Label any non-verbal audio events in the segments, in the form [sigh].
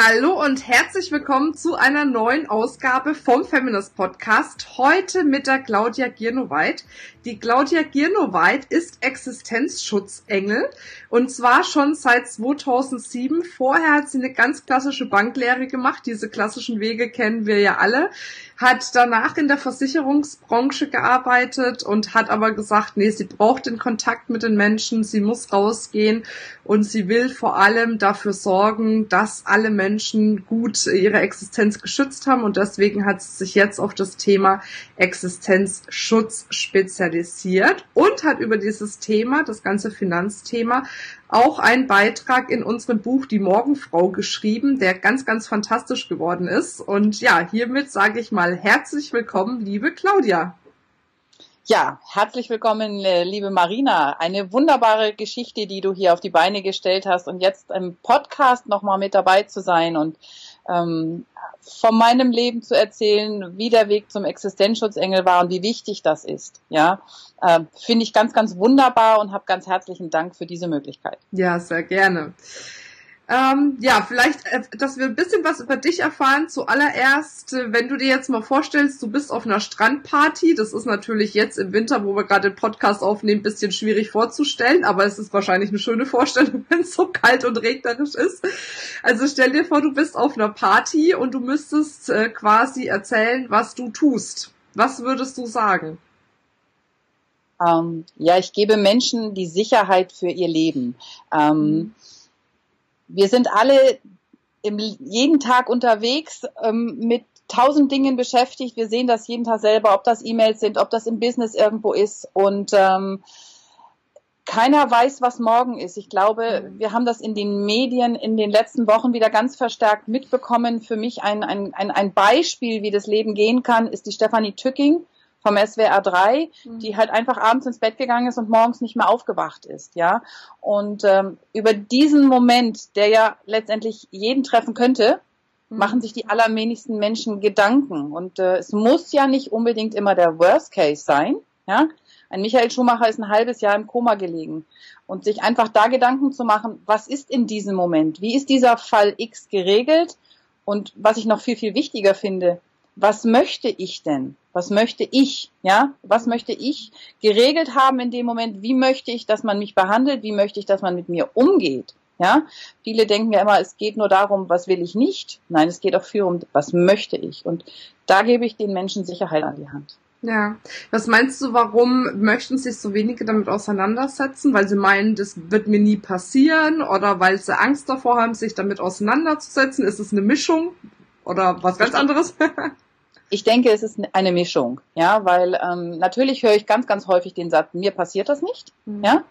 Hallo und herzlich willkommen zu einer neuen Ausgabe vom Feminist Podcast. Heute mit der Claudia Giernoweit. Die Claudia Giernoweit ist Existenzschutzengel und zwar schon seit 2007. Vorher hat sie eine ganz klassische Banklehre gemacht. Diese klassischen Wege kennen wir ja alle hat danach in der Versicherungsbranche gearbeitet und hat aber gesagt, nee, sie braucht den Kontakt mit den Menschen, sie muss rausgehen und sie will vor allem dafür sorgen, dass alle Menschen gut ihre Existenz geschützt haben und deswegen hat sie sich jetzt auf das Thema Existenzschutz spezialisiert und hat über dieses Thema, das ganze Finanzthema, auch einen Beitrag in unserem Buch Die Morgenfrau geschrieben, der ganz, ganz fantastisch geworden ist. Und ja, hiermit sage ich mal herzlich willkommen, liebe Claudia. Ja, herzlich willkommen, äh, liebe Marina. Eine wunderbare Geschichte, die du hier auf die Beine gestellt hast und jetzt im Podcast nochmal mit dabei zu sein und ähm, von meinem Leben zu erzählen, wie der Weg zum Existenzschutzengel war und wie wichtig das ist. Ja, äh, finde ich ganz, ganz wunderbar und habe ganz herzlichen Dank für diese Möglichkeit. Ja, sehr gerne. Ähm, ja, vielleicht, äh, dass wir ein bisschen was über dich erfahren. Zuallererst, äh, wenn du dir jetzt mal vorstellst, du bist auf einer Strandparty. Das ist natürlich jetzt im Winter, wo wir gerade den Podcast aufnehmen, ein bisschen schwierig vorzustellen, aber es ist wahrscheinlich eine schöne Vorstellung, [laughs] wenn es so kalt und regnerisch ist. Also stell dir vor, du bist auf einer Party und du müsstest äh, quasi erzählen, was du tust. Was würdest du sagen? Ähm, ja, ich gebe Menschen die Sicherheit für ihr Leben. Ähm, mhm wir sind alle im, jeden Tag unterwegs ähm, mit tausend Dingen beschäftigt. Wir sehen das jeden Tag selber, ob das E-Mails sind, ob das im Business irgendwo ist. Und ähm, keiner weiß, was morgen ist. Ich glaube, mhm. wir haben das in den Medien in den letzten Wochen wieder ganz verstärkt mitbekommen. Für mich ein, ein, ein, ein Beispiel, wie das Leben gehen kann, ist die Stefanie Tücking vom SWR 3, mhm. die halt einfach abends ins Bett gegangen ist und morgens nicht mehr aufgewacht ist, ja. Und ähm, über diesen Moment, der ja letztendlich jeden treffen könnte, mhm. machen sich die allerwenigsten Menschen Gedanken. Und äh, es muss ja nicht unbedingt immer der Worst Case sein, ja. Ein Michael Schumacher ist ein halbes Jahr im Koma gelegen. Und sich einfach da Gedanken zu machen, was ist in diesem Moment? Wie ist dieser Fall X geregelt? Und was ich noch viel, viel wichtiger finde, was möchte ich denn? Was möchte ich? Ja, was möchte ich geregelt haben in dem Moment? Wie möchte ich, dass man mich behandelt? Wie möchte ich, dass man mit mir umgeht? Ja, viele denken ja immer, es geht nur darum, was will ich nicht? Nein, es geht auch viel um, was möchte ich? Und da gebe ich den Menschen Sicherheit an die Hand. Ja, was meinst du, warum möchten sich so wenige damit auseinandersetzen? Weil sie meinen, das wird mir nie passieren oder weil sie Angst davor haben, sich damit auseinanderzusetzen? Ist es eine Mischung oder was ganz anderes? [laughs] Ich denke, es ist eine Mischung, ja, weil ähm, natürlich höre ich ganz, ganz häufig den Satz, mir passiert das nicht, mhm. ja.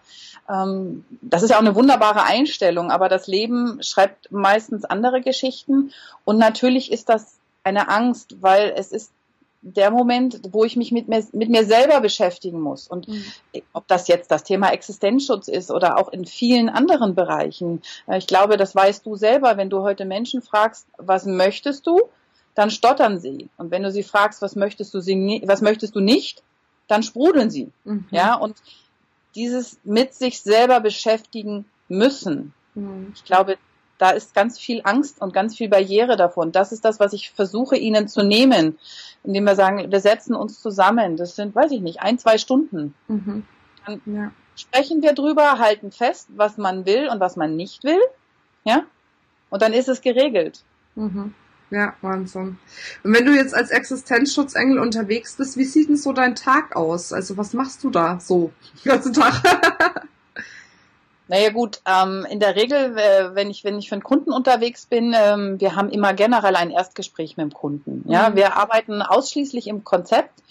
Ähm, das ist ja auch eine wunderbare Einstellung, aber das Leben schreibt meistens andere Geschichten und natürlich ist das eine Angst, weil es ist der Moment, wo ich mich mit mir, mit mir selber beschäftigen muss. Und mhm. ob das jetzt das Thema Existenzschutz ist oder auch in vielen anderen Bereichen. Äh, ich glaube, das weißt du selber, wenn du heute Menschen fragst, was möchtest du? Dann stottern sie. Und wenn du sie fragst, was möchtest du, sie, was möchtest du nicht, dann sprudeln sie. Mhm. Ja, und dieses mit sich selber beschäftigen müssen. Mhm. Ich glaube, da ist ganz viel Angst und ganz viel Barriere davon. Das ist das, was ich versuche ihnen zu nehmen, indem wir sagen, wir setzen uns zusammen. Das sind, weiß ich nicht, ein, zwei Stunden. Mhm. Dann ja. sprechen wir drüber, halten fest, was man will und was man nicht will. Ja. Und dann ist es geregelt. Mhm. Ja, Wahnsinn. Und wenn du jetzt als Existenzschutzengel unterwegs bist, wie sieht denn so dein Tag aus? Also was machst du da so den ganzen Tag? [laughs] Naja gut, ähm, in der Regel, äh, wenn ich wenn ich für einen Kunden unterwegs bin, ähm, wir haben immer generell ein Erstgespräch mit dem Kunden. Ja, mhm. wir arbeiten ausschließlich im Konzept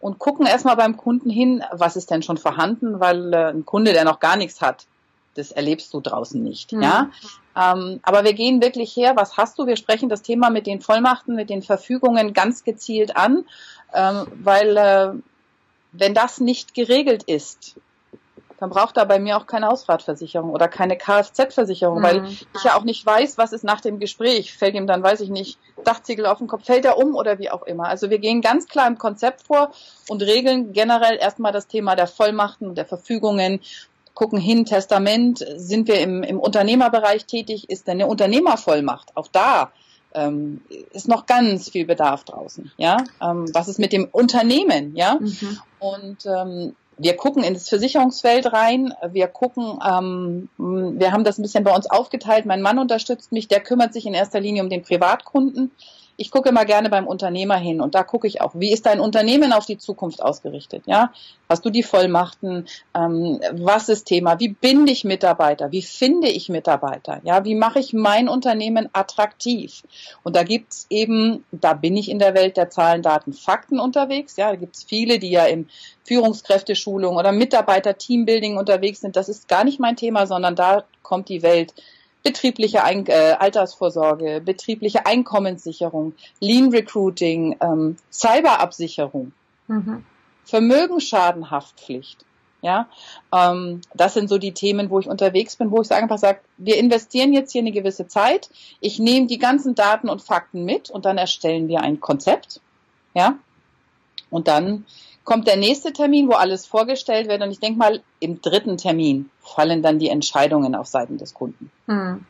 und gucken erstmal beim Kunden hin, was ist denn schon vorhanden, weil äh, ein Kunde, der noch gar nichts hat, das erlebst du draußen nicht. Mhm. Ja, ähm, aber wir gehen wirklich her. Was hast du? Wir sprechen das Thema mit den Vollmachten, mit den Verfügungen ganz gezielt an, ähm, weil äh, wenn das nicht geregelt ist, dann braucht er bei mir auch keine Hausratversicherung oder keine Kfz-Versicherung, mhm. weil ich ja auch nicht weiß, was ist nach dem Gespräch. Fällt ihm dann, weiß ich nicht, Dachziegel auf den Kopf, fällt er um oder wie auch immer. Also wir gehen ganz klar im Konzept vor und regeln generell erstmal das Thema der Vollmachten, der Verfügungen, gucken hin, Testament, sind wir im, im Unternehmerbereich tätig, ist denn eine Unternehmervollmacht? Auch da ähm, ist noch ganz viel Bedarf draußen. Ja, ähm, was ist mit dem Unternehmen? Ja, mhm. und ähm, wir gucken ins Versicherungsfeld rein. Wir gucken, ähm, wir haben das ein bisschen bei uns aufgeteilt. Mein Mann unterstützt mich, der kümmert sich in erster Linie um den Privatkunden ich gucke immer gerne beim Unternehmer hin und da gucke ich auch, wie ist dein Unternehmen auf die Zukunft ausgerichtet? Ja, hast du die Vollmachten? Ähm, was ist Thema? Wie binde ich Mitarbeiter? Wie finde ich Mitarbeiter? Ja, wie mache ich mein Unternehmen attraktiv? Und da gibt's eben, da bin ich in der Welt der Zahlen, Daten, Fakten unterwegs. Ja, da gibt's viele, die ja im Führungskräfteschulung oder Mitarbeiter-Teambuilding unterwegs sind. Das ist gar nicht mein Thema, sondern da kommt die Welt betriebliche Ein äh, Altersvorsorge, betriebliche Einkommenssicherung, Lean Recruiting, ähm, Cyberabsicherung, mhm. Vermögensschadenhaftpflicht. Ja, ähm, das sind so die Themen, wo ich unterwegs bin, wo ich einfach sage, wir investieren jetzt hier eine gewisse Zeit. Ich nehme die ganzen Daten und Fakten mit und dann erstellen wir ein Konzept. Ja, und dann kommt der nächste Termin, wo alles vorgestellt wird. Und ich denke mal, im dritten Termin fallen dann die Entscheidungen auf Seiten des Kunden. Hm.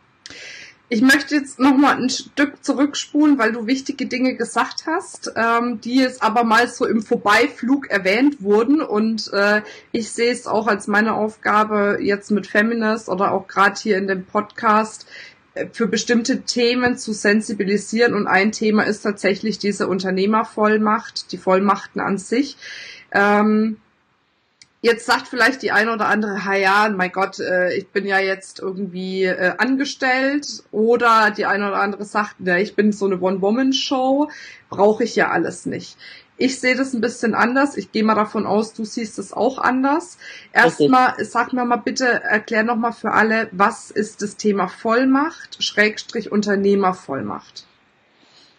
Ich möchte jetzt noch mal ein Stück zurückspulen, weil du wichtige Dinge gesagt hast, ähm, die jetzt aber mal so im Vorbeiflug erwähnt wurden. Und äh, ich sehe es auch als meine Aufgabe jetzt mit Feminist oder auch gerade hier in dem Podcast, für bestimmte Themen zu sensibilisieren. Und ein Thema ist tatsächlich diese Unternehmervollmacht, die Vollmachten an sich. Ähm, jetzt sagt vielleicht die eine oder andere, ha ja, mein Gott, äh, ich bin ja jetzt irgendwie äh, angestellt. Oder die eine oder andere sagt, ne, ich bin so eine One-Woman-Show, brauche ich ja alles nicht. Ich sehe das ein bisschen anders. Ich gehe mal davon aus, du siehst es auch anders. Erstmal, sag mir mal bitte, erklär noch mal für alle, was ist das Thema Vollmacht, Schrägstrich Unternehmervollmacht?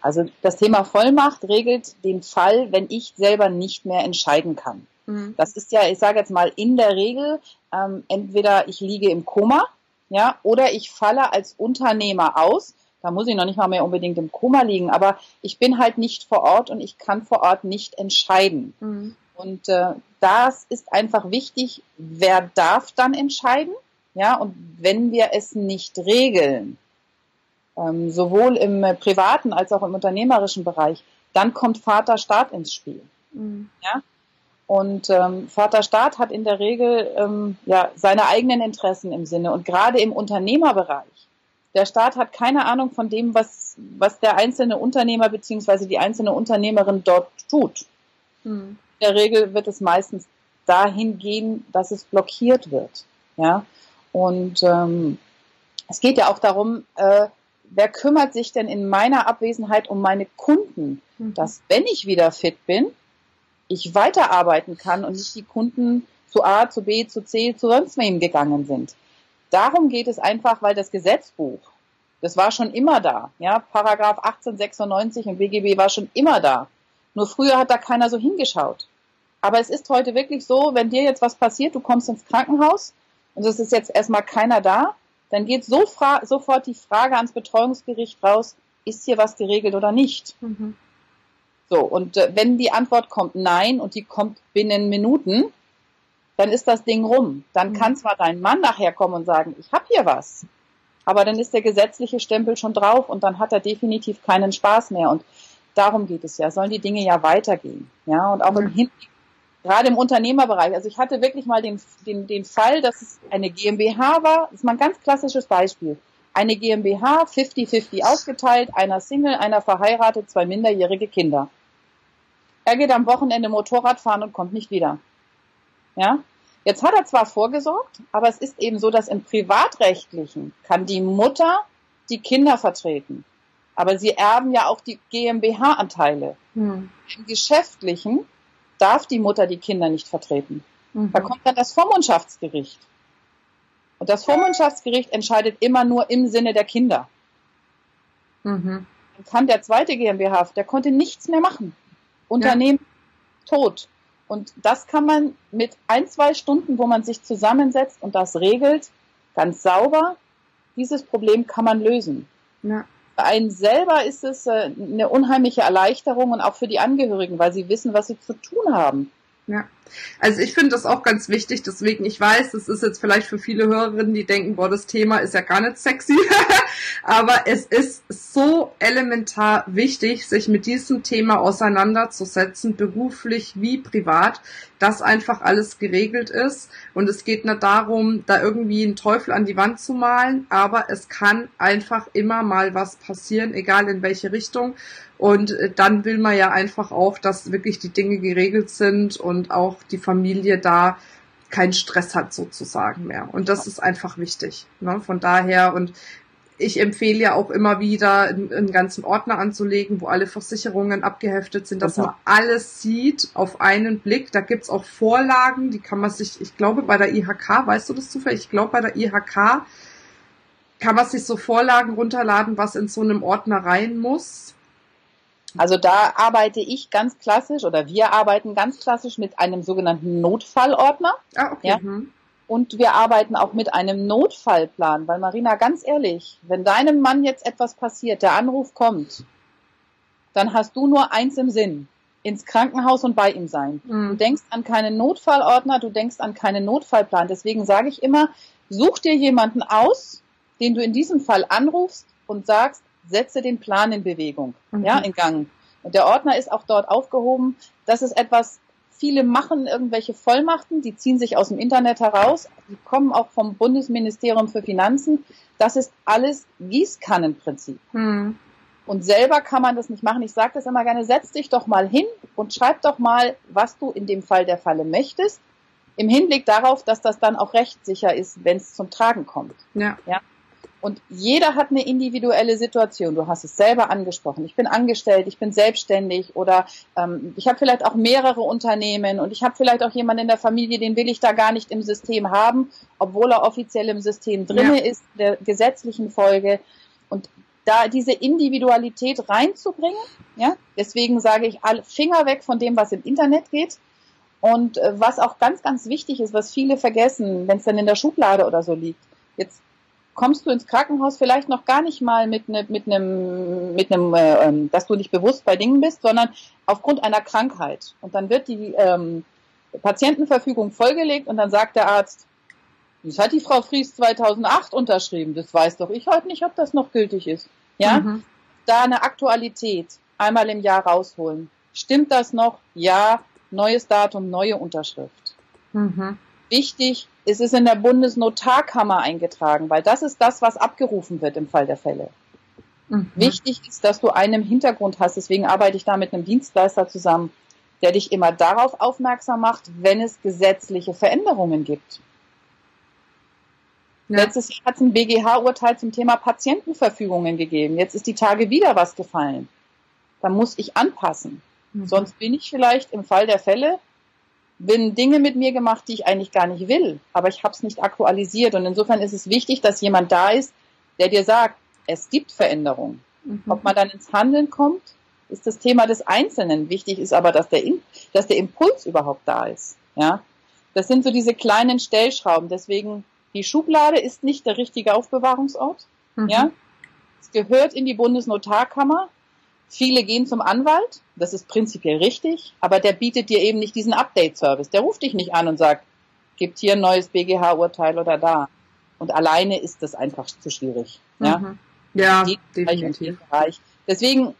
Also das Thema Vollmacht regelt den Fall, wenn ich selber nicht mehr entscheiden kann. Mhm. Das ist ja, ich sage jetzt mal, in der Regel ähm, entweder ich liege im Koma, ja, oder ich falle als Unternehmer aus da muss ich noch nicht mal mehr unbedingt im Koma liegen, aber ich bin halt nicht vor Ort und ich kann vor Ort nicht entscheiden. Mhm. Und äh, das ist einfach wichtig, wer darf dann entscheiden? Ja, und wenn wir es nicht regeln, ähm, sowohl im äh, privaten als auch im unternehmerischen Bereich, dann kommt Vater Staat ins Spiel. Mhm. Ja? Und ähm, Vater Staat hat in der Regel ähm, ja seine eigenen Interessen im Sinne und gerade im Unternehmerbereich der Staat hat keine Ahnung von dem, was, was der einzelne Unternehmer bzw. die einzelne Unternehmerin dort tut. Hm. In der Regel wird es meistens dahin gehen, dass es blockiert wird. Ja? Und ähm, es geht ja auch darum, äh, wer kümmert sich denn in meiner Abwesenheit um meine Kunden, mhm. dass wenn ich wieder fit bin, ich weiterarbeiten kann und nicht die Kunden zu A, zu B, zu C, zu sonst wem gegangen sind. Darum geht es einfach, weil das Gesetzbuch, das war schon immer da. Ja, Paragraph 1896 im BGB war schon immer da. Nur früher hat da keiner so hingeschaut. Aber es ist heute wirklich so, wenn dir jetzt was passiert, du kommst ins Krankenhaus und es ist jetzt erstmal keiner da, dann geht so sofort die Frage ans Betreuungsgericht raus, ist hier was geregelt oder nicht? Mhm. So, und äh, wenn die Antwort kommt nein und die kommt binnen Minuten, dann ist das Ding rum. Dann mhm. kann zwar dein Mann nachher kommen und sagen, ich habe hier was, aber dann ist der gesetzliche Stempel schon drauf und dann hat er definitiv keinen Spaß mehr. Und darum geht es ja, sollen die Dinge ja weitergehen. Ja, und auch mhm. im Hin gerade im Unternehmerbereich. Also ich hatte wirklich mal den, den, den Fall, dass es eine GmbH war. Das ist mal ein ganz klassisches Beispiel. Eine GmbH, 50-50 aufgeteilt, einer Single, einer verheiratet, zwei minderjährige Kinder. Er geht am Wochenende Motorrad fahren und kommt nicht wieder. Ja? Jetzt hat er zwar vorgesorgt, aber es ist eben so, dass im Privatrechtlichen kann die Mutter die Kinder vertreten. Aber sie erben ja auch die GmbH-Anteile. Hm. Im Geschäftlichen darf die Mutter die Kinder nicht vertreten. Mhm. Da kommt dann das Vormundschaftsgericht. Und das Vormundschaftsgericht entscheidet immer nur im Sinne der Kinder. Mhm. Dann kann der zweite GmbH, der konnte nichts mehr machen. Unternehmen ja. tot. Und das kann man mit ein, zwei Stunden, wo man sich zusammensetzt und das regelt, ganz sauber, dieses Problem kann man lösen. Ja. Für einen selber ist es äh, eine unheimliche Erleichterung und auch für die Angehörigen, weil sie wissen, was sie zu tun haben. Ja, also ich finde das auch ganz wichtig, deswegen ich weiß, das ist jetzt vielleicht für viele Hörerinnen, die denken, boah, das Thema ist ja gar nicht sexy, [laughs] aber es ist so elementar wichtig, sich mit diesem Thema auseinanderzusetzen, beruflich wie privat, dass einfach alles geregelt ist. Und es geht nicht darum, da irgendwie einen Teufel an die Wand zu malen, aber es kann einfach immer mal was passieren, egal in welche Richtung. Und äh, dann will man ja einfach auch, dass wirklich die Dinge geregelt sind und auch die Familie da keinen Stress hat sozusagen mehr. Und das ist einfach wichtig. Ne? Von daher und ich empfehle ja auch immer wieder, einen, ganzen Ordner anzulegen, wo alle Versicherungen abgeheftet sind, dass man alles sieht auf einen Blick. Da gibt's auch Vorlagen, die kann man sich, ich glaube bei der IHK, weißt du das zufällig? Ich glaube bei der IHK kann man sich so Vorlagen runterladen, was in so einem Ordner rein muss. Also da arbeite ich ganz klassisch oder wir arbeiten ganz klassisch mit einem sogenannten Notfallordner. Ah, okay. Ja? Mhm. Und wir arbeiten auch mit einem Notfallplan, weil Marina, ganz ehrlich, wenn deinem Mann jetzt etwas passiert, der Anruf kommt, dann hast du nur eins im Sinn, ins Krankenhaus und bei ihm sein. Mhm. Du denkst an keinen Notfallordner, du denkst an keinen Notfallplan. Deswegen sage ich immer, such dir jemanden aus, den du in diesem Fall anrufst und sagst, setze den Plan in Bewegung, mhm. ja, in Gang. Und der Ordner ist auch dort aufgehoben. Das ist etwas, viele machen irgendwelche Vollmachten, die ziehen sich aus dem Internet heraus, die kommen auch vom Bundesministerium für Finanzen. Das ist alles Gießkannenprinzip. Mhm. Und selber kann man das nicht machen. Ich sage das immer gerne, setz dich doch mal hin und schreib doch mal, was du in dem Fall der Falle möchtest, im Hinblick darauf, dass das dann auch rechtssicher ist, wenn es zum Tragen kommt. Ja. ja? Und jeder hat eine individuelle Situation. Du hast es selber angesprochen. Ich bin angestellt, ich bin selbstständig oder ähm, ich habe vielleicht auch mehrere Unternehmen und ich habe vielleicht auch jemanden in der Familie, den will ich da gar nicht im System haben, obwohl er offiziell im System drinne ja. ist, der gesetzlichen Folge. Und da diese Individualität reinzubringen, ja, deswegen sage ich, alle Finger weg von dem, was im Internet geht. Und äh, was auch ganz, ganz wichtig ist, was viele vergessen, wenn es dann in der Schublade oder so liegt. Jetzt kommst du ins Krankenhaus vielleicht noch gar nicht mal mit, ne, mit einem, mit einem, äh, ähm, dass du nicht bewusst bei Dingen bist, sondern aufgrund einer Krankheit. Und dann wird die ähm, Patientenverfügung vollgelegt und dann sagt der Arzt, das hat die Frau Fries 2008 unterschrieben. Das weiß doch ich heute nicht, ob das noch gültig ist. Ja, mhm. da eine Aktualität einmal im Jahr rausholen. Stimmt das noch? Ja. Neues Datum, neue Unterschrift. Mhm. Wichtig, es ist in der Bundesnotarkammer eingetragen, weil das ist das, was abgerufen wird im Fall der Fälle. Mhm. Wichtig ist, dass du einen Hintergrund hast. Deswegen arbeite ich da mit einem Dienstleister zusammen, der dich immer darauf aufmerksam macht, wenn es gesetzliche Veränderungen gibt. Ja. Letztes Jahr hat es ein BGH-Urteil zum Thema Patientenverfügungen gegeben. Jetzt ist die Tage wieder was gefallen. Da muss ich anpassen. Mhm. Sonst bin ich vielleicht im Fall der Fälle bin Dinge mit mir gemacht, die ich eigentlich gar nicht will, aber ich habe es nicht aktualisiert. Und insofern ist es wichtig, dass jemand da ist, der dir sagt, es gibt Veränderungen. Mhm. Ob man dann ins Handeln kommt, ist das Thema des Einzelnen. Wichtig ist aber, dass der, dass der Impuls überhaupt da ist. Ja, das sind so diese kleinen Stellschrauben. Deswegen die Schublade ist nicht der richtige Aufbewahrungsort. Mhm. Ja, es gehört in die Bundesnotarkammer. Viele gehen zum Anwalt, das ist prinzipiell richtig, aber der bietet dir eben nicht diesen Update-Service. Der ruft dich nicht an und sagt, gibt hier ein neues BGH-Urteil oder da. Und alleine ist das einfach zu schwierig. Ja, mhm. ja definitiv. Deswegen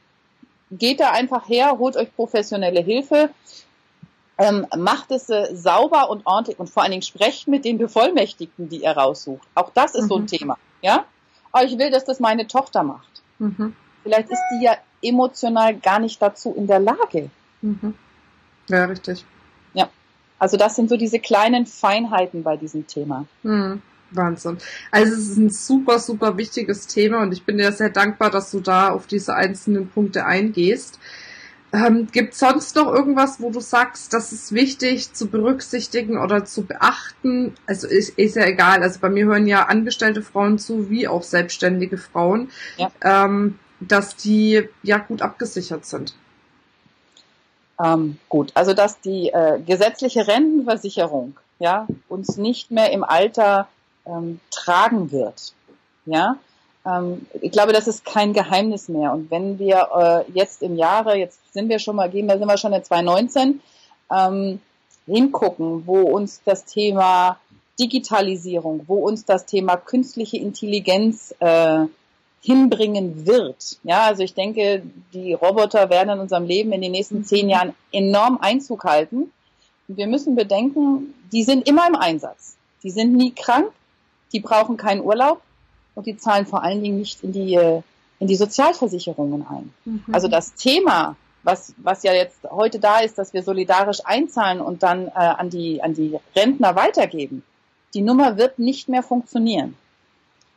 geht da einfach her, holt euch professionelle Hilfe, ähm, macht es äh, sauber und ordentlich und vor allen Dingen sprecht mit den Bevollmächtigten, die ihr raussucht. Auch das ist mhm. so ein mhm. Thema. Ja, aber ich will, dass das meine Tochter macht. Mhm. Vielleicht ist die ja emotional gar nicht dazu in der Lage. Mhm. Ja, richtig. Ja. Also das sind so diese kleinen Feinheiten bei diesem Thema. Mhm. Wahnsinn. Also es ist ein super, super wichtiges Thema und ich bin dir sehr dankbar, dass du da auf diese einzelnen Punkte eingehst. Ähm, Gibt es sonst noch irgendwas, wo du sagst, das ist wichtig zu berücksichtigen oder zu beachten? Also ist, ist ja egal. Also bei mir hören ja angestellte Frauen zu, wie auch selbstständige Frauen. Ja. Ähm, dass die ja gut abgesichert sind. Ähm, gut, also dass die äh, gesetzliche Rentenversicherung ja, uns nicht mehr im Alter ähm, tragen wird. Ja, ähm, ich glaube, das ist kein Geheimnis mehr. Und wenn wir äh, jetzt im Jahre, jetzt sind wir schon mal, gehen wir, sind wir schon in 2019, ähm, hingucken, wo uns das Thema Digitalisierung, wo uns das Thema künstliche Intelligenz äh, hinbringen wird. Ja, also ich denke, die Roboter werden in unserem Leben in den nächsten zehn Jahren enorm Einzug halten. Und wir müssen bedenken, die sind immer im Einsatz. Die sind nie krank, die brauchen keinen Urlaub und die zahlen vor allen Dingen nicht in die, äh, in die Sozialversicherungen ein. Mhm. Also das Thema, was, was ja jetzt heute da ist, dass wir solidarisch einzahlen und dann äh, an, die, an die Rentner weitergeben, die Nummer wird nicht mehr funktionieren.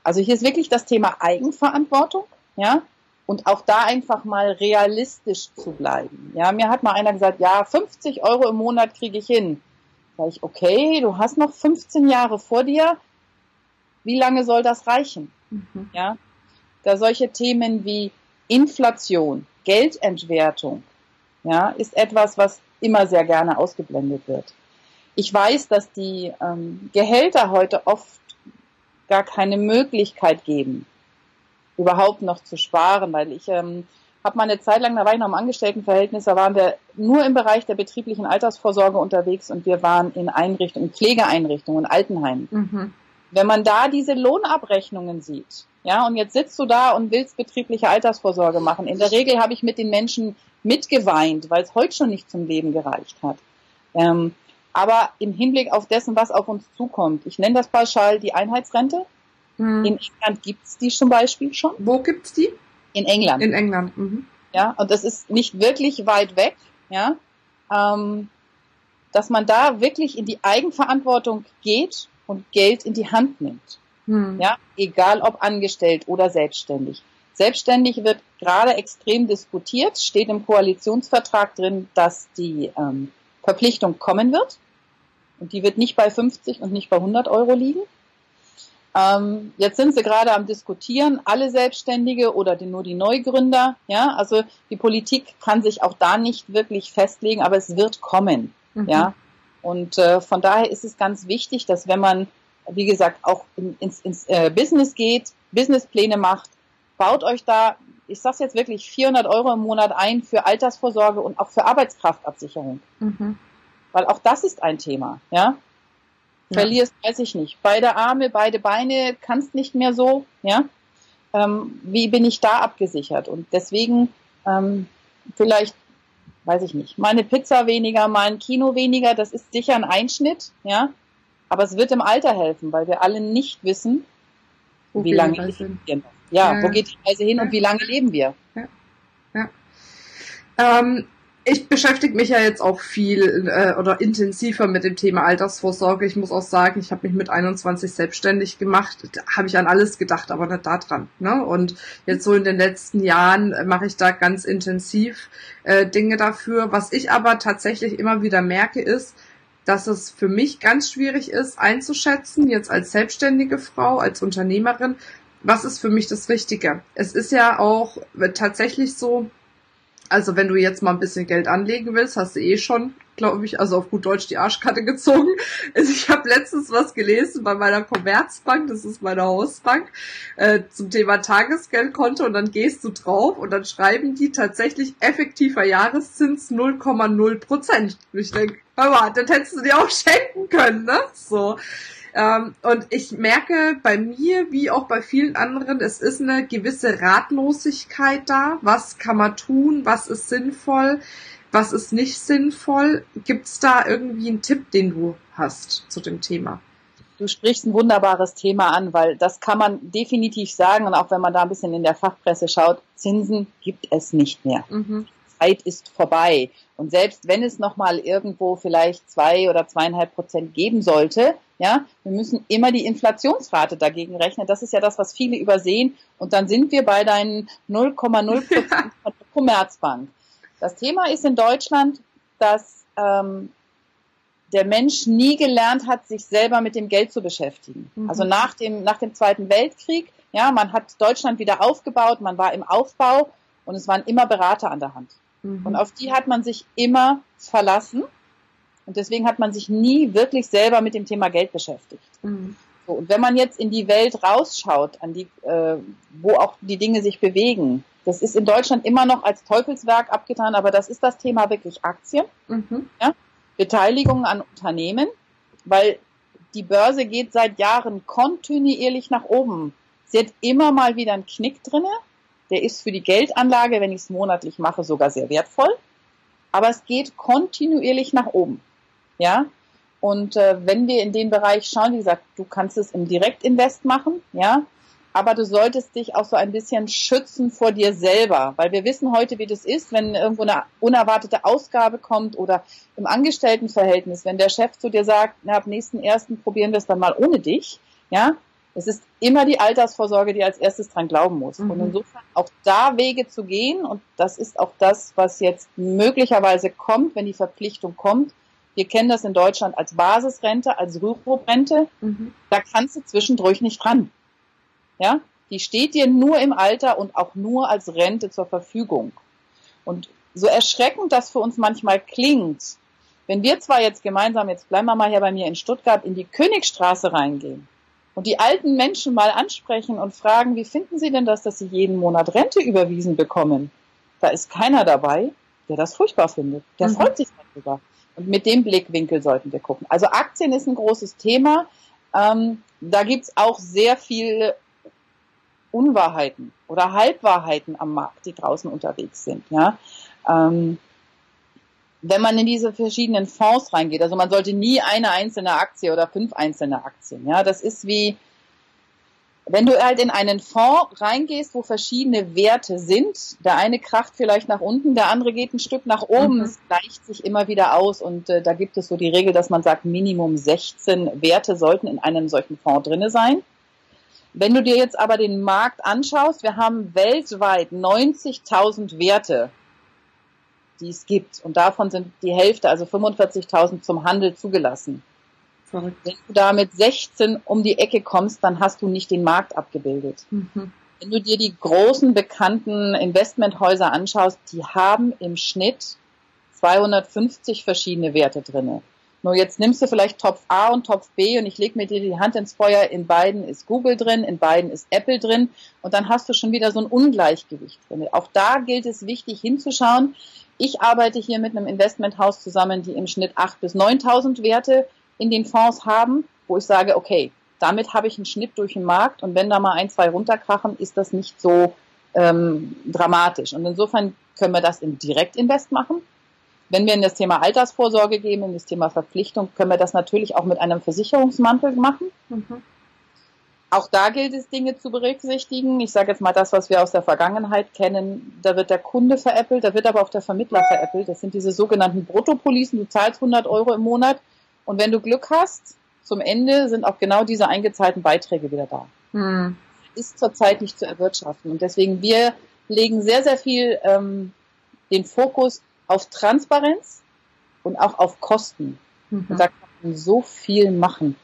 Also hier ist wirklich das Thema Eigenverantwortung, ja, und auch da einfach mal realistisch zu bleiben. Ja, mir hat mal einer gesagt, ja, 50 Euro im Monat kriege ich hin. Sag ich, okay, du hast noch 15 Jahre vor dir. Wie lange soll das reichen? Mhm. Ja, da solche Themen wie Inflation, Geldentwertung, ja, ist etwas, was immer sehr gerne ausgeblendet wird. Ich weiß, dass die ähm, Gehälter heute oft gar keine Möglichkeit geben, überhaupt noch zu sparen, weil ich ähm, habe mal eine Zeit lang, da war ich noch im Angestelltenverhältnis, da waren wir nur im Bereich der betrieblichen Altersvorsorge unterwegs und wir waren in Einrichtungen, Pflegeeinrichtungen, Altenheimen. Mhm. Wenn man da diese Lohnabrechnungen sieht, ja, und jetzt sitzt du da und willst betriebliche Altersvorsorge machen. In der Regel habe ich mit den Menschen mitgeweint, weil es heute schon nicht zum Leben gereicht hat. Ähm, aber im Hinblick auf dessen, was auf uns zukommt. Ich nenne das pauschal die Einheitsrente. Mhm. In England gibt's die zum Beispiel schon. Wo gibt's die? In England. In England. Mhm. Ja, und das ist nicht wirklich weit weg, ja, ähm, dass man da wirklich in die Eigenverantwortung geht und Geld in die Hand nimmt. Mhm. Ja, egal ob angestellt oder selbstständig. Selbstständig wird gerade extrem diskutiert, steht im Koalitionsvertrag drin, dass die ähm, Verpflichtung kommen wird. Und die wird nicht bei 50 und nicht bei 100 Euro liegen. Ähm, jetzt sind sie gerade am diskutieren, alle Selbstständige oder die, nur die Neugründer. Ja, also die Politik kann sich auch da nicht wirklich festlegen, aber es wird kommen. Mhm. Ja, und äh, von daher ist es ganz wichtig, dass wenn man, wie gesagt, auch in, ins, ins äh, Business geht, Businesspläne macht, baut euch da, ich sag's jetzt wirklich, 400 Euro im Monat ein für Altersvorsorge und auch für Arbeitskraftabsicherung. Mhm. Weil auch das ist ein Thema, ja. Verlierst, ja. weiß ich nicht. Beide Arme, beide Beine, kannst nicht mehr so, ja. Ähm, wie bin ich da abgesichert? Und deswegen ähm, vielleicht, weiß ich nicht, mal eine Pizza weniger, mal ein Kino weniger, das ist sicher ein Einschnitt, ja. Aber es wird im Alter helfen, weil wir alle nicht wissen, Wo wie lange leben wir noch. Ja, ja, wo geht die Reise hin ja. und wie lange leben wir? Ja. ja. Ähm, ich beschäftige mich ja jetzt auch viel äh, oder intensiver mit dem Thema Altersvorsorge. Ich muss auch sagen, ich habe mich mit 21 selbstständig gemacht. Habe ich an alles gedacht, aber nicht daran. Ne? Und jetzt so in den letzten Jahren mache ich da ganz intensiv äh, Dinge dafür. Was ich aber tatsächlich immer wieder merke, ist, dass es für mich ganz schwierig ist einzuschätzen, jetzt als selbstständige Frau, als Unternehmerin, was ist für mich das Richtige. Es ist ja auch tatsächlich so, also wenn du jetzt mal ein bisschen Geld anlegen willst, hast du eh schon, glaube ich, also auf gut Deutsch die Arschkarte [laughs] gezogen. Also ich habe letztens was gelesen bei meiner Commerzbank, das ist meine Hausbank, äh, zum Thema Tagesgeldkonto und dann gehst du drauf und dann schreiben die tatsächlich effektiver Jahreszins 0,0 Prozent. Ich denke, hör mal, das hättest du dir auch schenken können, ne? So. Ähm, und ich merke bei mir, wie auch bei vielen anderen, es ist eine gewisse Ratlosigkeit da. Was kann man tun? Was ist sinnvoll? Was ist nicht sinnvoll? Gibt es da irgendwie einen Tipp, den du hast zu dem Thema? Du sprichst ein wunderbares Thema an, weil das kann man definitiv sagen und auch wenn man da ein bisschen in der Fachpresse schaut, Zinsen gibt es nicht mehr. Mhm. Zeit ist vorbei. Und selbst wenn es nochmal irgendwo vielleicht zwei oder zweieinhalb Prozent geben sollte, ja, wir müssen immer die Inflationsrate dagegen rechnen. Das ist ja das, was viele übersehen. Und dann sind wir bei deinen 0,0 Prozent von der Commerzbank. Das Thema ist in Deutschland, dass ähm, der Mensch nie gelernt hat, sich selber mit dem Geld zu beschäftigen. Mhm. Also nach dem, nach dem Zweiten Weltkrieg, ja, man hat Deutschland wieder aufgebaut, man war im Aufbau und es waren immer Berater an der Hand. Mhm. Und auf die hat man sich immer verlassen. Und deswegen hat man sich nie wirklich selber mit dem Thema Geld beschäftigt. Mhm. So, und wenn man jetzt in die Welt rausschaut, an die, äh, wo auch die Dinge sich bewegen, das ist in Deutschland immer noch als Teufelswerk abgetan, aber das ist das Thema wirklich Aktien, mhm. ja? Beteiligungen an Unternehmen, weil die Börse geht seit Jahren kontinuierlich nach oben. Sie hat immer mal wieder einen Knick drinne. Der ist für die Geldanlage, wenn ich es monatlich mache, sogar sehr wertvoll. Aber es geht kontinuierlich nach oben. Ja. Und äh, wenn wir in den Bereich schauen, wie gesagt, du kannst es im Direktinvest machen, ja, aber du solltest dich auch so ein bisschen schützen vor dir selber, weil wir wissen heute, wie das ist, wenn irgendwo eine unerwartete Ausgabe kommt oder im Angestelltenverhältnis, wenn der Chef zu dir sagt, na, ab nächsten ersten probieren wir es dann mal ohne dich, ja, es ist immer die Altersvorsorge, die als erstes dran glauben muss. Mhm. Und insofern auch da Wege zu gehen, und das ist auch das, was jetzt möglicherweise kommt, wenn die Verpflichtung kommt. Wir kennen das in Deutschland als Basisrente, als Rürup-Rente. Mhm. Da kannst du zwischendurch nicht dran. Ja, die steht dir nur im Alter und auch nur als Rente zur Verfügung. Und so erschreckend das für uns manchmal klingt, wenn wir zwar jetzt gemeinsam, jetzt bleiben wir mal hier bei mir in Stuttgart, in die Königstraße reingehen und die alten Menschen mal ansprechen und fragen, wie finden sie denn das, dass sie jeden Monat Rente überwiesen bekommen? Da ist keiner dabei, der das furchtbar findet. Der mhm. freut sich darüber. Und mit dem Blickwinkel sollten wir gucken. Also Aktien ist ein großes Thema. Ähm, da gibt's auch sehr viel Unwahrheiten oder Halbwahrheiten am Markt, die draußen unterwegs sind. Ja, ähm, wenn man in diese verschiedenen Fonds reingeht, also man sollte nie eine einzelne Aktie oder fünf einzelne Aktien. Ja, das ist wie wenn du halt in einen Fonds reingehst, wo verschiedene Werte sind, der eine kracht vielleicht nach unten, der andere geht ein Stück nach oben, mhm. es gleicht sich immer wieder aus und äh, da gibt es so die Regel, dass man sagt, Minimum 16 Werte sollten in einem solchen Fonds drinne sein. Wenn du dir jetzt aber den Markt anschaust, wir haben weltweit 90.000 Werte, die es gibt. Und davon sind die Hälfte, also 45.000 zum Handel zugelassen. Verrückt. Wenn du da mit 16 um die Ecke kommst, dann hast du nicht den Markt abgebildet. Mhm. Wenn du dir die großen bekannten Investmenthäuser anschaust, die haben im Schnitt 250 verschiedene Werte drinne. Nur jetzt nimmst du vielleicht Topf A und Topf B und ich lege mir dir die Hand ins Feuer, in beiden ist Google drin, in beiden ist Apple drin und dann hast du schon wieder so ein Ungleichgewicht drin. Auch da gilt es wichtig hinzuschauen. Ich arbeite hier mit einem Investmenthaus zusammen, die im Schnitt 8.000 bis 9.000 Werte in den Fonds haben, wo ich sage, okay, damit habe ich einen Schnitt durch den Markt und wenn da mal ein, zwei runterkrachen, ist das nicht so ähm, dramatisch. Und insofern können wir das im Direktinvest machen. Wenn wir in das Thema Altersvorsorge gehen, in das Thema Verpflichtung, können wir das natürlich auch mit einem Versicherungsmantel machen. Mhm. Auch da gilt es, Dinge zu berücksichtigen. Ich sage jetzt mal das, was wir aus der Vergangenheit kennen. Da wird der Kunde veräppelt, da wird aber auch der Vermittler veräppelt. Das sind diese sogenannten Bruttopolisen. Du zahlst 100 Euro im Monat und wenn du Glück hast, zum Ende sind auch genau diese eingezahlten Beiträge wieder da. Mhm. Ist zurzeit nicht zu erwirtschaften. Und deswegen, wir legen sehr, sehr viel ähm, den Fokus auf Transparenz und auch auf Kosten. Mhm. Und da kann man so viel machen.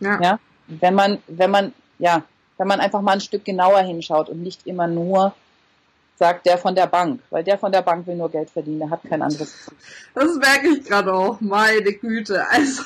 Ja. ja. Wenn man, wenn man, ja, wenn man einfach mal ein Stück genauer hinschaut und nicht immer nur sagt der von der Bank, weil der von der Bank will nur Geld verdienen, der hat kein anderes. Das merke ich gerade auch, meine Güte. Also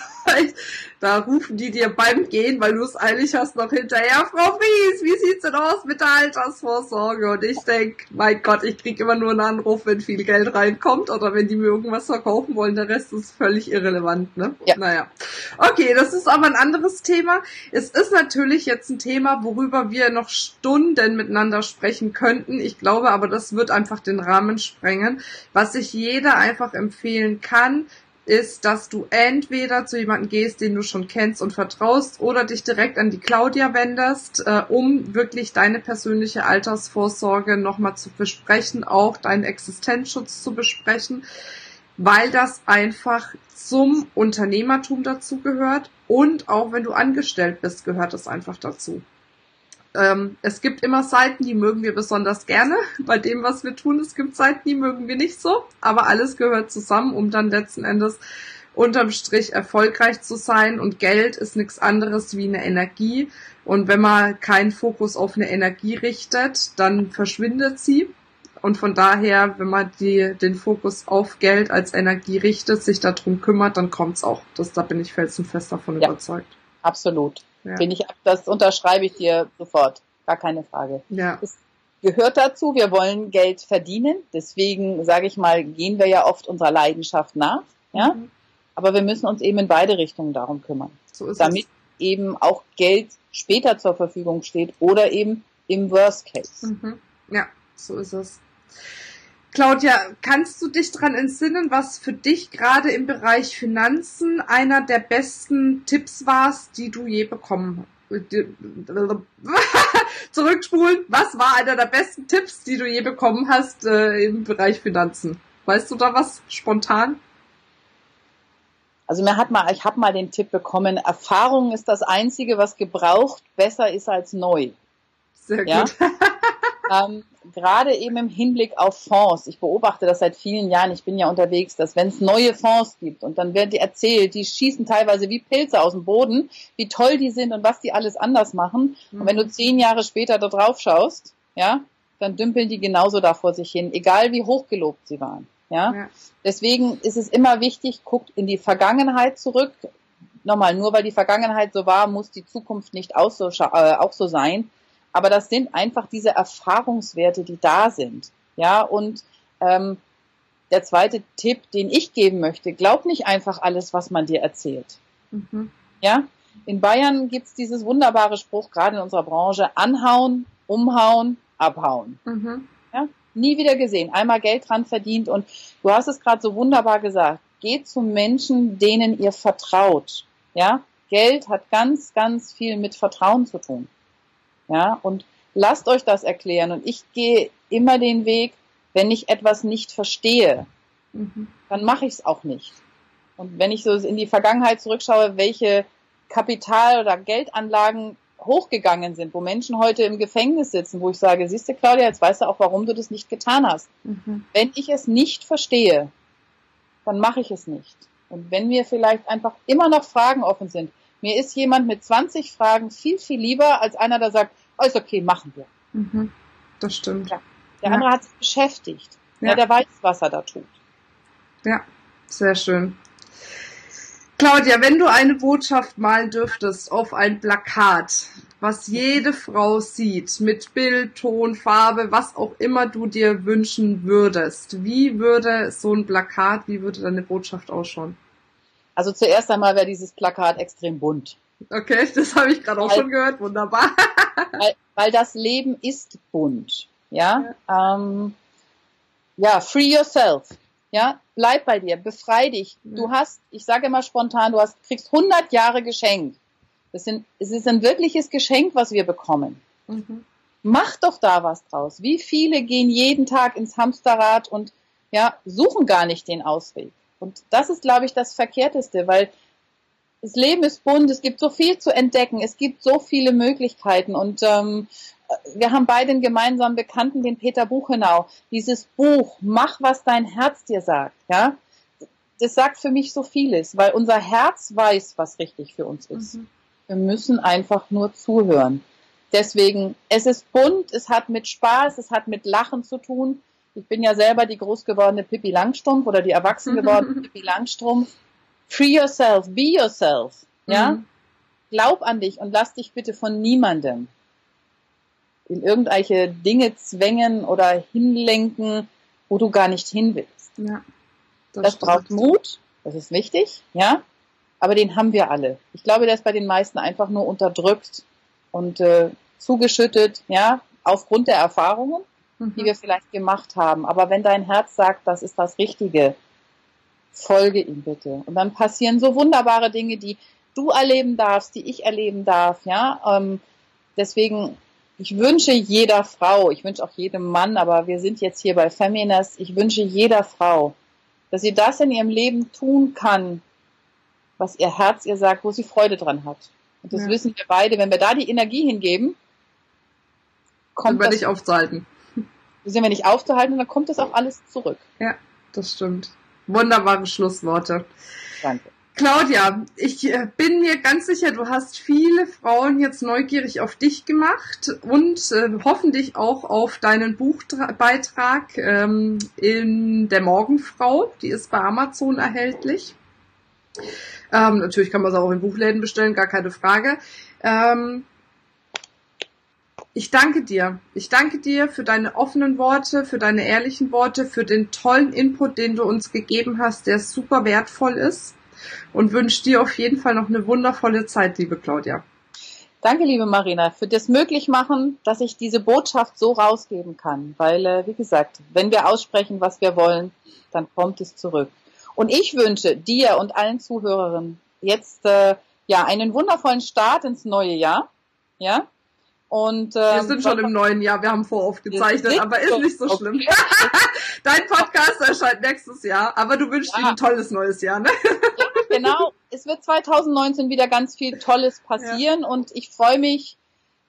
da rufen die dir beim Gehen, weil du es eilig hast, noch hinterher, Frau Fries, wie sieht's denn aus mit der Altersvorsorge? Und ich denk, mein Gott, ich krieg immer nur einen Anruf, wenn viel Geld reinkommt oder wenn die mir irgendwas verkaufen wollen. Der Rest ist völlig irrelevant, ne? Ja. Naja. Okay, das ist aber ein anderes Thema. Es ist natürlich jetzt ein Thema, worüber wir noch Stunden miteinander sprechen könnten. Ich glaube aber, das wird einfach den Rahmen sprengen. Was ich jeder einfach empfehlen kann, ist, dass du entweder zu jemandem gehst, den du schon kennst und vertraust, oder dich direkt an die Claudia wendest, äh, um wirklich deine persönliche Altersvorsorge nochmal zu besprechen, auch deinen Existenzschutz zu besprechen, weil das einfach zum Unternehmertum dazu gehört und auch wenn du angestellt bist, gehört das einfach dazu. Ähm, es gibt immer Seiten, die mögen wir besonders gerne bei dem, was wir tun. Es gibt Seiten, die mögen wir nicht so, aber alles gehört zusammen, um dann letzten Endes unterm Strich erfolgreich zu sein. Und Geld ist nichts anderes wie eine Energie. Und wenn man keinen Fokus auf eine Energie richtet, dann verschwindet sie. Und von daher, wenn man die, den Fokus auf Geld als Energie richtet, sich darum kümmert, dann kommt's auch. Das, da bin ich felsenfest davon ja, überzeugt. Absolut. Ja. Bin ich, das unterschreibe ich dir sofort. Gar keine Frage. Ja. Es gehört dazu. Wir wollen Geld verdienen. Deswegen, sage ich mal, gehen wir ja oft unserer Leidenschaft nach. Ja. Mhm. Aber wir müssen uns eben in beide Richtungen darum kümmern. So damit es. eben auch Geld später zur Verfügung steht oder eben im Worst Case. Mhm. Ja, so ist es. Claudia, kannst du dich daran entsinnen, was für dich gerade im Bereich Finanzen einer der besten Tipps war, die du je bekommen hast? [laughs] Zurückspulen. Was war einer der besten Tipps, die du je bekommen hast äh, im Bereich Finanzen? Weißt du da was spontan? Also mir hat mal, ich habe mal den Tipp bekommen, Erfahrung ist das Einzige, was gebraucht besser ist als neu. Sehr gut. Ja? [laughs] ähm, Gerade eben im Hinblick auf Fonds. Ich beobachte das seit vielen Jahren. Ich bin ja unterwegs, dass wenn es neue Fonds gibt und dann werden die erzählt, die schießen teilweise wie Pilze aus dem Boden, wie toll die sind und was die alles anders machen. Mhm. Und wenn du zehn Jahre später da drauf schaust, ja, dann dümpeln die genauso da vor sich hin, egal wie hochgelobt sie waren. Ja? ja? Deswegen ist es immer wichtig, guckt in die Vergangenheit zurück. Nochmal, nur weil die Vergangenheit so war, muss die Zukunft nicht auch so, äh, auch so sein. Aber das sind einfach diese Erfahrungswerte, die da sind. Ja, und ähm, der zweite Tipp, den ich geben möchte, glaub nicht einfach alles, was man dir erzählt. Mhm. Ja, in Bayern gibt's dieses wunderbare Spruch, gerade in unserer Branche, anhauen, umhauen, abhauen. Mhm. Ja? nie wieder gesehen, einmal Geld dran verdient und du hast es gerade so wunderbar gesagt, geht zu Menschen, denen ihr vertraut. Ja, Geld hat ganz, ganz viel mit Vertrauen zu tun. Ja, und lasst euch das erklären. Und ich gehe immer den Weg, wenn ich etwas nicht verstehe, mhm. dann mache ich es auch nicht. Und wenn ich so in die Vergangenheit zurückschaue, welche Kapital- oder Geldanlagen hochgegangen sind, wo Menschen heute im Gefängnis sitzen, wo ich sage, siehst du, Claudia, jetzt weißt du auch, warum du das nicht getan hast. Mhm. Wenn ich es nicht verstehe, dann mache ich es nicht. Und wenn mir vielleicht einfach immer noch Fragen offen sind, mir ist jemand mit 20 Fragen viel, viel lieber als einer, der sagt, oh, ist okay, machen wir. Mhm. Das stimmt. Ja. Der ja. andere hat sich beschäftigt. Ja. ja, der weiß, was er da tut. Ja, sehr schön. Claudia, wenn du eine Botschaft malen dürftest auf ein Plakat, was jede Frau sieht, mit Bild, Ton, Farbe, was auch immer du dir wünschen würdest, wie würde so ein Plakat, wie würde deine Botschaft ausschauen? Also zuerst einmal wäre dieses Plakat extrem bunt. Okay, das habe ich gerade auch schon gehört, wunderbar. [laughs] weil, weil das Leben ist bunt. Ja, ja. Ähm, ja free yourself. Ja, bleib bei dir, befrei dich. Mhm. Du hast, ich sage immer spontan, du hast, kriegst 100 Jahre geschenkt. Das sind, es ist ein wirkliches Geschenk, was wir bekommen. Mhm. Mach doch da was draus. Wie viele gehen jeden Tag ins Hamsterrad und ja, suchen gar nicht den Ausweg. Und das ist, glaube ich, das Verkehrteste, weil das Leben ist bunt, es gibt so viel zu entdecken, es gibt so viele Möglichkeiten und ähm, wir haben beide einen gemeinsamen Bekannten, den Peter Buchenau. Dieses Buch, mach, was dein Herz dir sagt, ja. Das sagt für mich so vieles, weil unser Herz weiß, was richtig für uns ist. Mhm. Wir müssen einfach nur zuhören. Deswegen, es ist bunt, es hat mit Spaß, es hat mit Lachen zu tun. Ich bin ja selber die groß gewordene Pippi Langstrumpf oder die erwachsen [laughs] gewordene Pippi Langstrumpf. Free yourself, be yourself, ja. Mhm. Glaub an dich und lass dich bitte von niemandem in irgendwelche Dinge zwängen oder hinlenken, wo du gar nicht hin willst. Ja, das, das braucht Mut, das ist wichtig, ja, aber den haben wir alle. Ich glaube, der ist bei den meisten einfach nur unterdrückt und äh, zugeschüttet, ja, aufgrund der Erfahrungen, mhm. die wir vielleicht gemacht haben. Aber wenn dein Herz sagt, das ist das Richtige, folge ihm bitte. Und dann passieren so wunderbare Dinge, die du erleben darfst, die ich erleben darf, ja. Ähm, deswegen ich wünsche jeder Frau, ich wünsche auch jedem Mann, aber wir sind jetzt hier bei Feminist, ich wünsche jeder Frau, dass sie das in ihrem Leben tun kann, was ihr Herz ihr sagt, wo sie Freude dran hat. Und das ja. wissen wir beide, wenn wir da die Energie hingeben, kommt sind wir nicht aufzuhalten. Sind wir nicht aufzuhalten, dann kommt das auch alles zurück. Ja, das stimmt. Wunderbare Schlussworte. Danke. Claudia, ich äh, bin mir ganz sicher, du hast viele Frauen jetzt neugierig auf dich gemacht und äh, hoffentlich auch auf deinen Buchbeitrag ähm, in der Morgenfrau. Die ist bei Amazon erhältlich. Ähm, natürlich kann man es auch in Buchläden bestellen, gar keine Frage. Ähm, ich danke dir. Ich danke dir für deine offenen Worte, für deine ehrlichen Worte, für den tollen Input, den du uns gegeben hast, der super wertvoll ist und wünsche dir auf jeden Fall noch eine wundervolle Zeit, liebe Claudia. Danke, liebe Marina, für das Möglichmachen, dass ich diese Botschaft so rausgeben kann. Weil, äh, wie gesagt, wenn wir aussprechen, was wir wollen, dann kommt es zurück. Und ich wünsche dir und allen Zuhörerinnen jetzt äh, ja einen wundervollen Start ins neue Jahr. Ja, und, ähm, wir sind schon im neuen Jahr, wir haben voraufgezeichnet, aber ist nicht so schlimm. [laughs] Dein Podcast erscheint nächstes Jahr, aber du wünschst ja. dir ein tolles neues Jahr, ne? Ja, genau. Es wird 2019 wieder ganz viel Tolles passieren ja. und ich freue mich,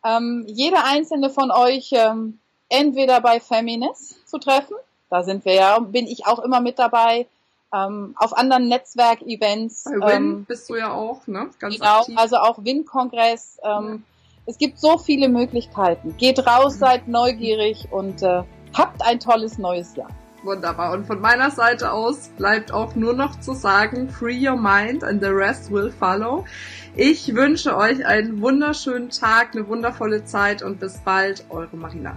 ähm, jede einzelne von euch ähm, entweder bei Feminist zu treffen, da sind wir ja, bin ich auch immer mit dabei, ähm, auf anderen Netzwerkevents. Bei Win ähm, bist du ja auch, ne? Ganz genau, aktiv. also auch Win-Kongress. Ähm, es gibt so viele Möglichkeiten. Geht raus, seid neugierig und äh, habt ein tolles neues Jahr. Wunderbar. Und von meiner Seite aus bleibt auch nur noch zu sagen, free your mind and the rest will follow. Ich wünsche euch einen wunderschönen Tag, eine wundervolle Zeit und bis bald, eure Marina.